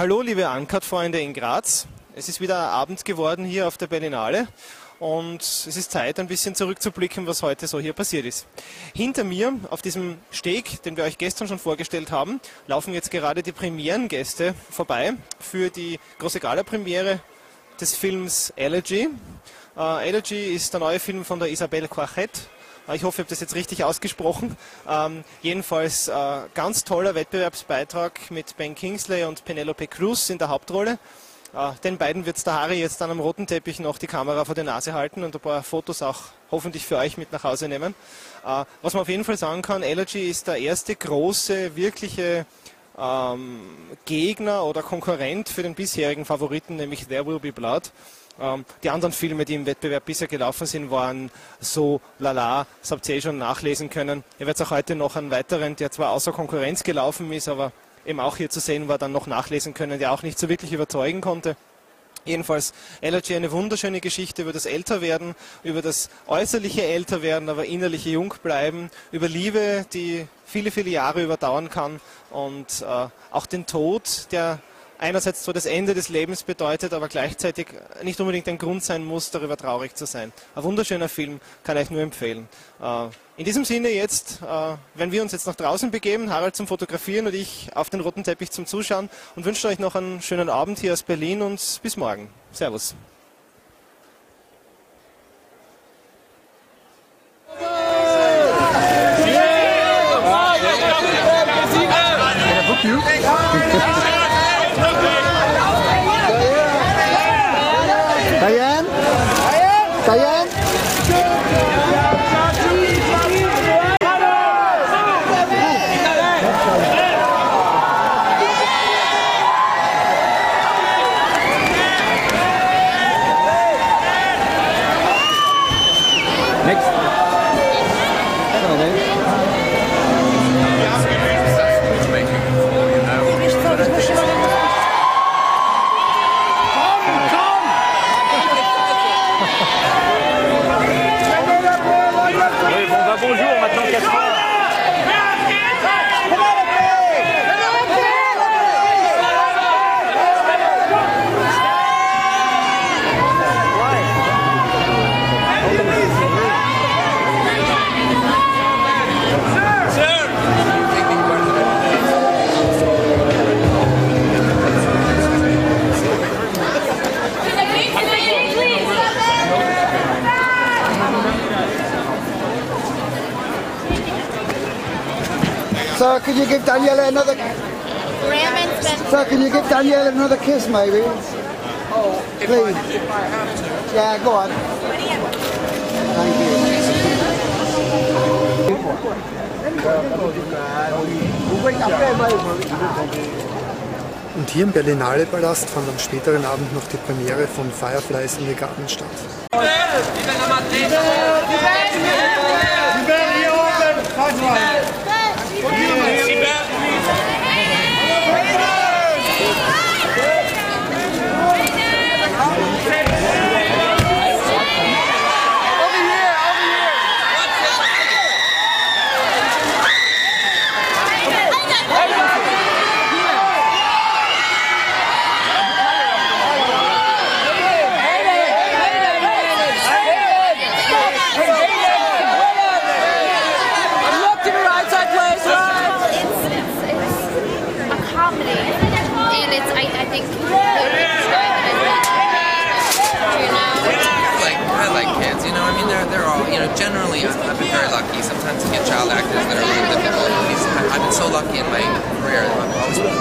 Hallo, liebe Uncut-Freunde in Graz. Es ist wieder Abend geworden hier auf der Berlinale und es ist Zeit, ein bisschen zurückzublicken, was heute so hier passiert ist. Hinter mir, auf diesem Steg, den wir euch gestern schon vorgestellt haben, laufen jetzt gerade die Premierengäste vorbei für die große Gala-Premiere des Films Elegy. Uh, Elegy ist der neue Film von der Isabelle Quarchett. Ich hoffe, ich habe das jetzt richtig ausgesprochen. Um, jedenfalls uh, ganz toller Wettbewerbsbeitrag mit Ben Kingsley und Penelope Cruz in der Hauptrolle. Uh, den beiden wird der Harry jetzt dann am roten Teppich noch die Kamera vor die Nase halten und ein paar Fotos auch hoffentlich für euch mit nach Hause nehmen. Uh, was man auf jeden Fall sagen kann, Elegy ist der erste große, wirkliche ähm, Gegner oder Konkurrent für den bisherigen Favoriten, nämlich There Will Be Blood. Ähm, die anderen Filme, die im Wettbewerb bisher gelaufen sind, waren so lala, das habt ihr eh schon nachlesen können. Ihr werdet auch heute noch einen weiteren, der zwar außer Konkurrenz gelaufen ist, aber eben auch hier zu sehen war, dann noch nachlesen können, der auch nicht so wirklich überzeugen konnte. Jedenfalls Elegy eine wunderschöne Geschichte über das Älterwerden, über das äußerliche Älterwerden, aber innerliche Jung bleiben, über Liebe, die viele, viele Jahre überdauern kann und äh, auch den Tod, der einerseits so das Ende des Lebens bedeutet, aber gleichzeitig nicht unbedingt ein Grund sein muss, darüber traurig zu sein. Ein wunderschöner Film, kann ich nur empfehlen. Äh, in diesem Sinne jetzt, äh, wenn wir uns jetzt nach draußen begeben, Harald zum Fotografieren und ich auf den roten Teppich zum Zuschauen und wünsche euch noch einen schönen Abend hier aus Berlin und bis morgen. Servus. Kayan? Kayan? Kayan? Sir, could you give Daniela another... Been Sir, can you give Daniela another kiss, maybe? Oh, Please. Yeah, go on. Thank you. Und hier im Berlinale Palast fand am späteren Abend noch die Premiere von Fireflies in the Garden statt. it's, they're all you know. Generally, I've, I've been very lucky. Sometimes you get child actors that are really difficult. I've been so lucky in my career. I've always.